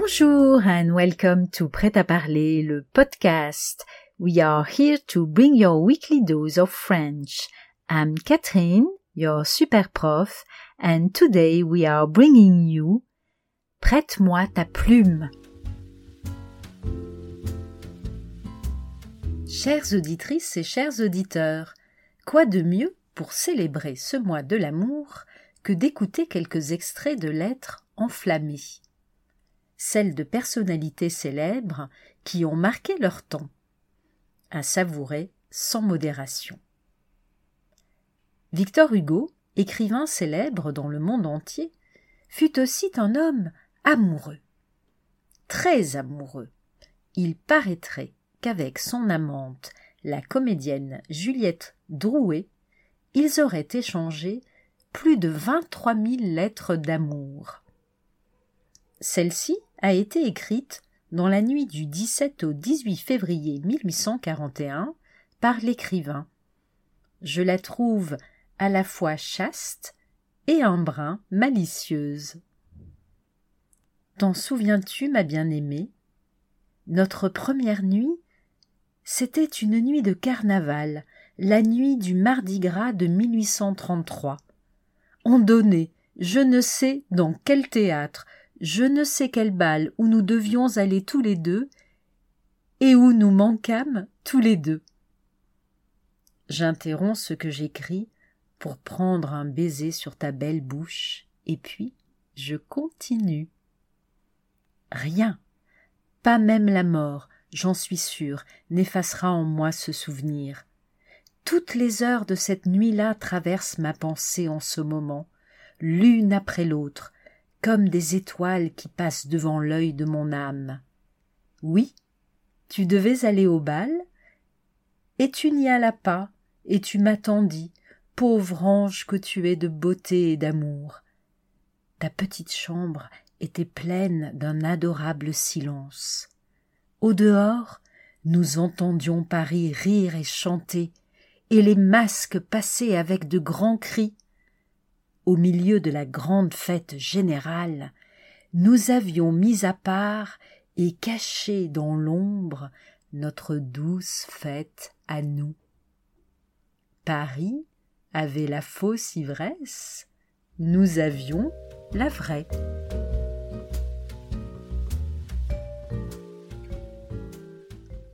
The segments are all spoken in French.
Bonjour and welcome to Prêt à parler, le podcast. We are here to bring your weekly dose of French. I'm Catherine, your super prof, and today we are bringing you Prête-moi ta plume. Chères auditrices et chers auditeurs, quoi de mieux pour célébrer ce mois de l'amour que d'écouter quelques extraits de lettres enflammées? Celles de personnalités célèbres qui ont marqué leur temps, à savourer sans modération. Victor Hugo, écrivain célèbre dans le monde entier, fut aussi un homme amoureux. Très amoureux. Il paraîtrait qu'avec son amante, la comédienne Juliette Drouet, ils auraient échangé plus de vingt-trois mille lettres d'amour. Celle-ci a été écrite dans la nuit du 17 au 18 février 1841 par l'écrivain. Je la trouve à la fois chaste et un brin malicieuse. T'en souviens-tu, ma bien-aimée? Notre première nuit, c'était une nuit de carnaval, la nuit du Mardi Gras de 1833. On donnait, je ne sais dans quel théâtre, je ne sais quel bal où nous devions aller tous les deux, et où nous manquâmes tous les deux. J'interromps ce que j'écris pour prendre un baiser sur ta belle bouche, et puis je continue. Rien, pas même la mort, j'en suis sûre, n'effacera en moi ce souvenir. Toutes les heures de cette nuit-là traversent ma pensée en ce moment, l'une après l'autre, comme des étoiles qui passent devant l'œil de mon âme. Oui, tu devais aller au bal, et tu n'y allas pas, et tu m'attendis, pauvre ange que tu es de beauté et d'amour. Ta petite chambre était pleine d'un adorable silence. Au dehors, nous entendions Paris rire et chanter, et les masques passer avec de grands cris au milieu de la grande fête générale, nous avions mis à part et caché dans l'ombre notre douce fête à nous. Paris avait la fausse ivresse, nous avions la vraie.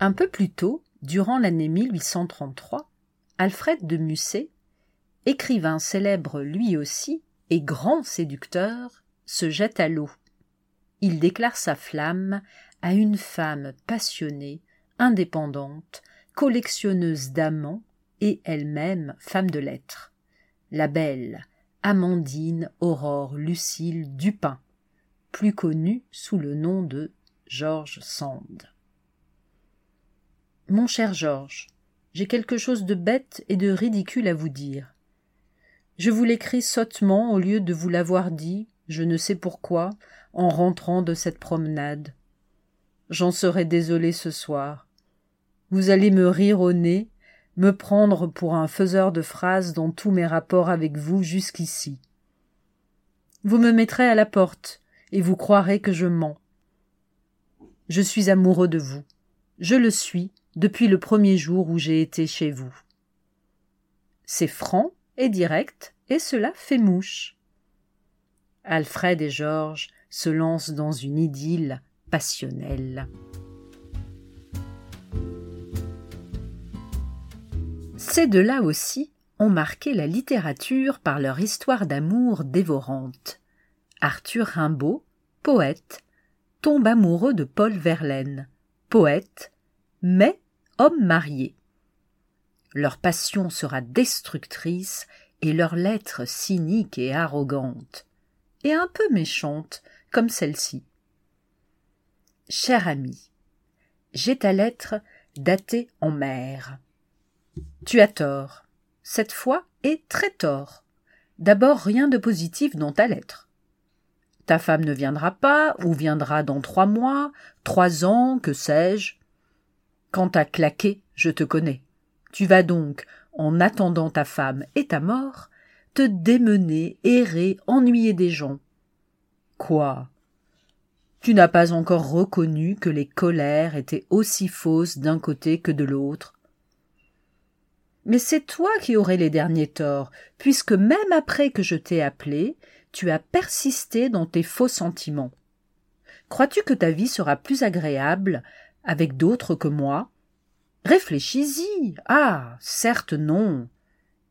Un peu plus tôt, durant l'année 1833, Alfred de Musset écrivain célèbre lui aussi et grand séducteur, se jette à l'eau. Il déclare sa flamme à une femme passionnée, indépendante, collectionneuse d'amants et elle-même femme de lettres. La belle Amandine Aurore Lucille Dupin, plus connue sous le nom de George Sand. Mon cher Georges, j'ai quelque chose de bête et de ridicule à vous dire. Je vous l'écris sottement au lieu de vous l'avoir dit, je ne sais pourquoi, en rentrant de cette promenade. J'en serai désolé ce soir. Vous allez me rire au nez, me prendre pour un faiseur de phrases dans tous mes rapports avec vous jusqu'ici. Vous me mettrez à la porte, et vous croirez que je mens. Je suis amoureux de vous. Je le suis depuis le premier jour où j'ai été chez vous. C'est franc, et direct, et cela fait mouche. Alfred et Georges se lancent dans une idylle passionnelle. Ces deux-là aussi ont marqué la littérature par leur histoire d'amour dévorante. Arthur Rimbaud, poète, tombe amoureux de Paul Verlaine, poète, mais homme marié. Leur passion sera destructrice et leur lettre cynique et arrogante, et un peu méchante, comme celle-ci. Cher ami, j'ai ta lettre datée en mer. Tu as tort, cette fois, et très tort. D'abord rien de positif dans ta lettre. Ta femme ne viendra pas, ou viendra dans trois mois, trois ans, que sais-je. Quant à claquer, je te connais. Tu vas donc, en attendant ta femme et ta mort, te démener, errer, ennuyer des gens. Quoi? Tu n'as pas encore reconnu que les colères étaient aussi fausses d'un côté que de l'autre? Mais c'est toi qui aurais les derniers torts, puisque même après que je t'ai appelé, tu as persisté dans tes faux sentiments. Crois-tu que ta vie sera plus agréable avec d'autres que moi? Réfléchis-y. Ah. Certes non.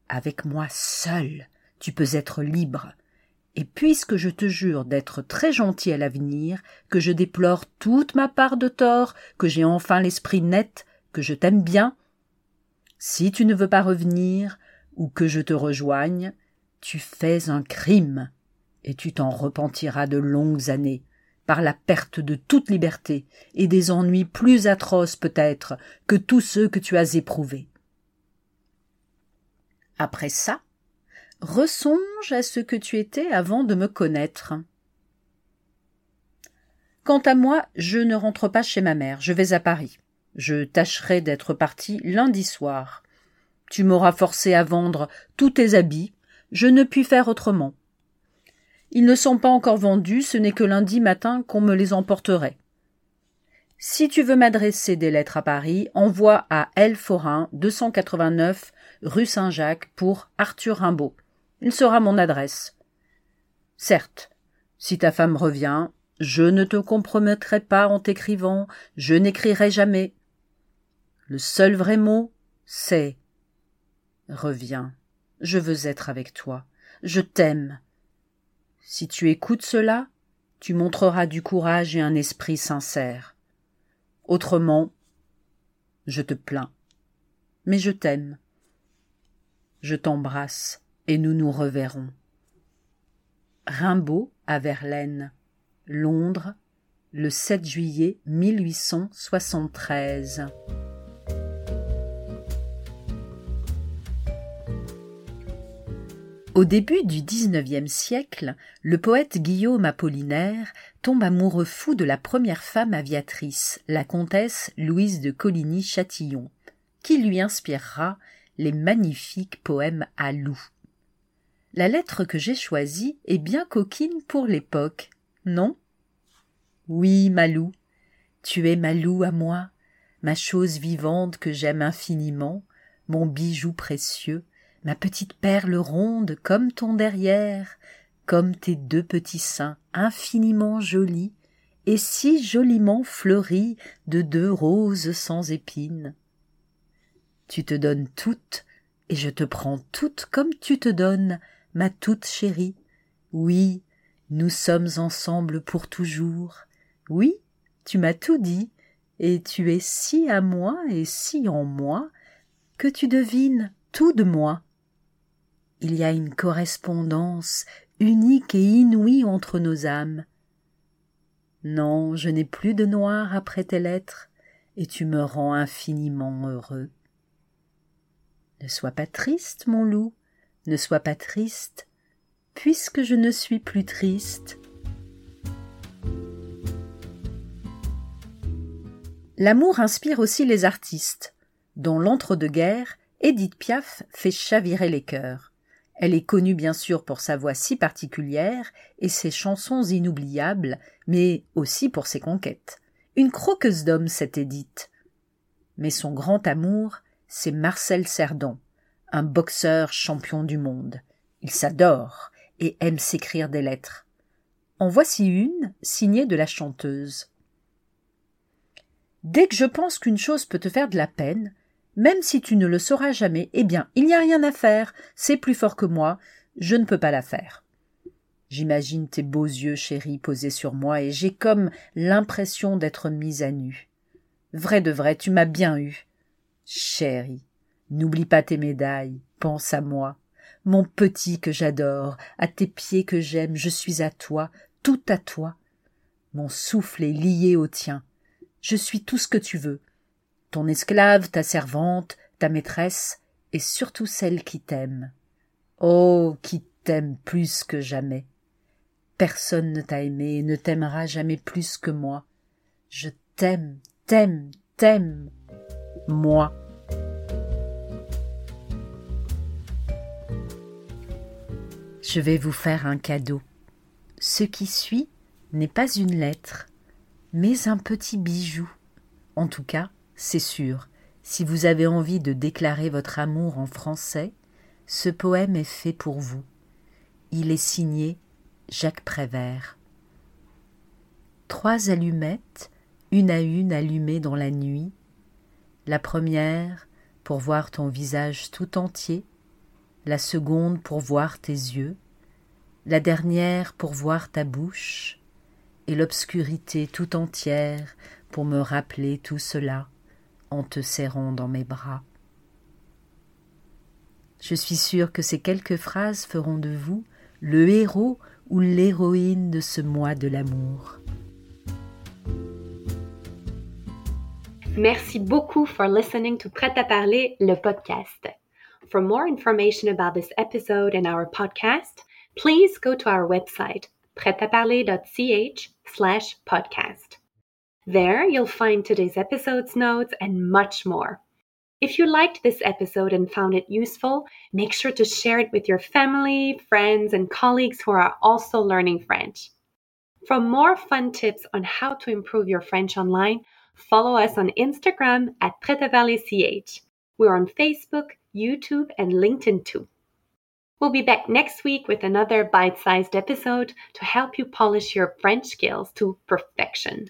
Avec moi seul, tu peux être libre. Et puisque je te jure d'être très gentil à l'avenir, que je déplore toute ma part de tort, que j'ai enfin l'esprit net, que je t'aime bien, si tu ne veux pas revenir, ou que je te rejoigne, tu fais un crime, et tu t'en repentiras de longues années, par la perte de toute liberté, et des ennuis plus atroces peut-être que tous ceux que tu as éprouvés. Après ça, Ressonge à ce que tu étais avant de me connaître. Quant à moi, je ne rentre pas chez ma mère, je vais à Paris. Je tâcherai d'être parti lundi soir. Tu m'auras forcé à vendre tous tes habits, je ne puis faire autrement. Ils ne sont pas encore vendus, ce n'est que lundi matin qu'on me les emporterait. Si tu veux m'adresser des lettres à Paris, envoie à L. Forain, 289 rue Saint-Jacques pour Arthur Rimbaud. Il sera mon adresse. Certes, si ta femme revient, je ne te compromettrai pas en t'écrivant, je n'écrirai jamais. Le seul vrai mot, c'est Reviens, je veux être avec toi, je t'aime. Si tu écoutes cela, tu montreras du courage et un esprit sincère. Autrement, je te plains. Mais je t'aime. Je t'embrasse et nous nous reverrons. Rimbaud à Verlaine, Londres, le 7 juillet 1873. Au début du XIXe siècle, le poète Guillaume Apollinaire tombe amoureux fou de la première femme aviatrice, la comtesse Louise de Coligny-Châtillon, qui lui inspirera les magnifiques poèmes à loup. La lettre que j'ai choisie est bien coquine pour l'époque, non? Oui, Malou, tu es Malou à moi, ma chose vivante que j'aime infiniment, mon bijou précieux, ma petite perle ronde comme ton derrière, comme tes deux petits seins infiniment jolis, et si joliment fleuris de deux roses sans épines. Tu te donnes toute, et je te prends toute comme tu te donnes, ma toute chérie. Oui, nous sommes ensemble pour toujours. Oui, tu m'as tout dit, et tu es si à moi et si en moi, que tu devines tout de moi. Il y a une correspondance unique et inouïe entre nos âmes. Non, je n'ai plus de noir après tes lettres, et tu me rends infiniment heureux. Ne sois pas triste, mon loup, ne sois pas triste, puisque je ne suis plus triste. L'amour inspire aussi les artistes, dont l'entre-deux-guerres, Édith Piaf fait chavirer les cœurs. Elle est connue bien sûr pour sa voix si particulière et ses chansons inoubliables, mais aussi pour ses conquêtes. Une croqueuse d'hommes, cette Édith. Mais son grand amour, c'est Marcel Cerdan, un boxeur champion du monde. Il s'adore et aime s'écrire des lettres. En voici une, signée de la chanteuse. Dès que je pense qu'une chose peut te faire de la peine, même si tu ne le sauras jamais, eh bien, il n'y a rien à faire, c'est plus fort que moi, je ne peux pas la faire. J'imagine tes beaux yeux, chéris, posés sur moi, et j'ai comme l'impression d'être mise à nu. Vrai de vrai, tu m'as bien eu. Chérie, N'oublie pas tes médailles, pense à moi. Mon petit que j'adore, à tes pieds que j'aime, je suis à toi, tout à toi. Mon souffle est lié au tien. Je suis tout ce que tu veux. Ton esclave, ta servante, ta maîtresse, et surtout celle qui t'aime. Oh, qui t'aime plus que jamais. Personne ne t'a aimé et ne t'aimera jamais plus que moi. Je t'aime, t'aime, t'aime. Moi. je vais vous faire un cadeau. Ce qui suit n'est pas une lettre, mais un petit bijou. En tout cas, c'est sûr, si vous avez envie de déclarer votre amour en français, ce poème est fait pour vous. Il est signé Jacques Prévert. Trois allumettes, une à une allumées dans la nuit. La première pour voir ton visage tout entier, la seconde pour voir tes yeux, la dernière pour voir ta bouche, et l'obscurité tout entière pour me rappeler tout cela en te serrant dans mes bras. Je suis sûre que ces quelques phrases feront de vous le héros ou l'héroïne de ce mois de l'amour. Merci beaucoup for listening to Prêt à parler, le podcast. For more information about this episode and our podcast, please go to our website, prêtaparler.ch slash podcast. There you'll find today's episode's notes and much more. If you liked this episode and found it useful, make sure to share it with your family, friends, and colleagues who are also learning French. For more fun tips on how to improve your French online, follow us on Instagram at PretaValleyCH. We're on Facebook, YouTube, and LinkedIn too. We'll be back next week with another bite sized episode to help you polish your French skills to perfection.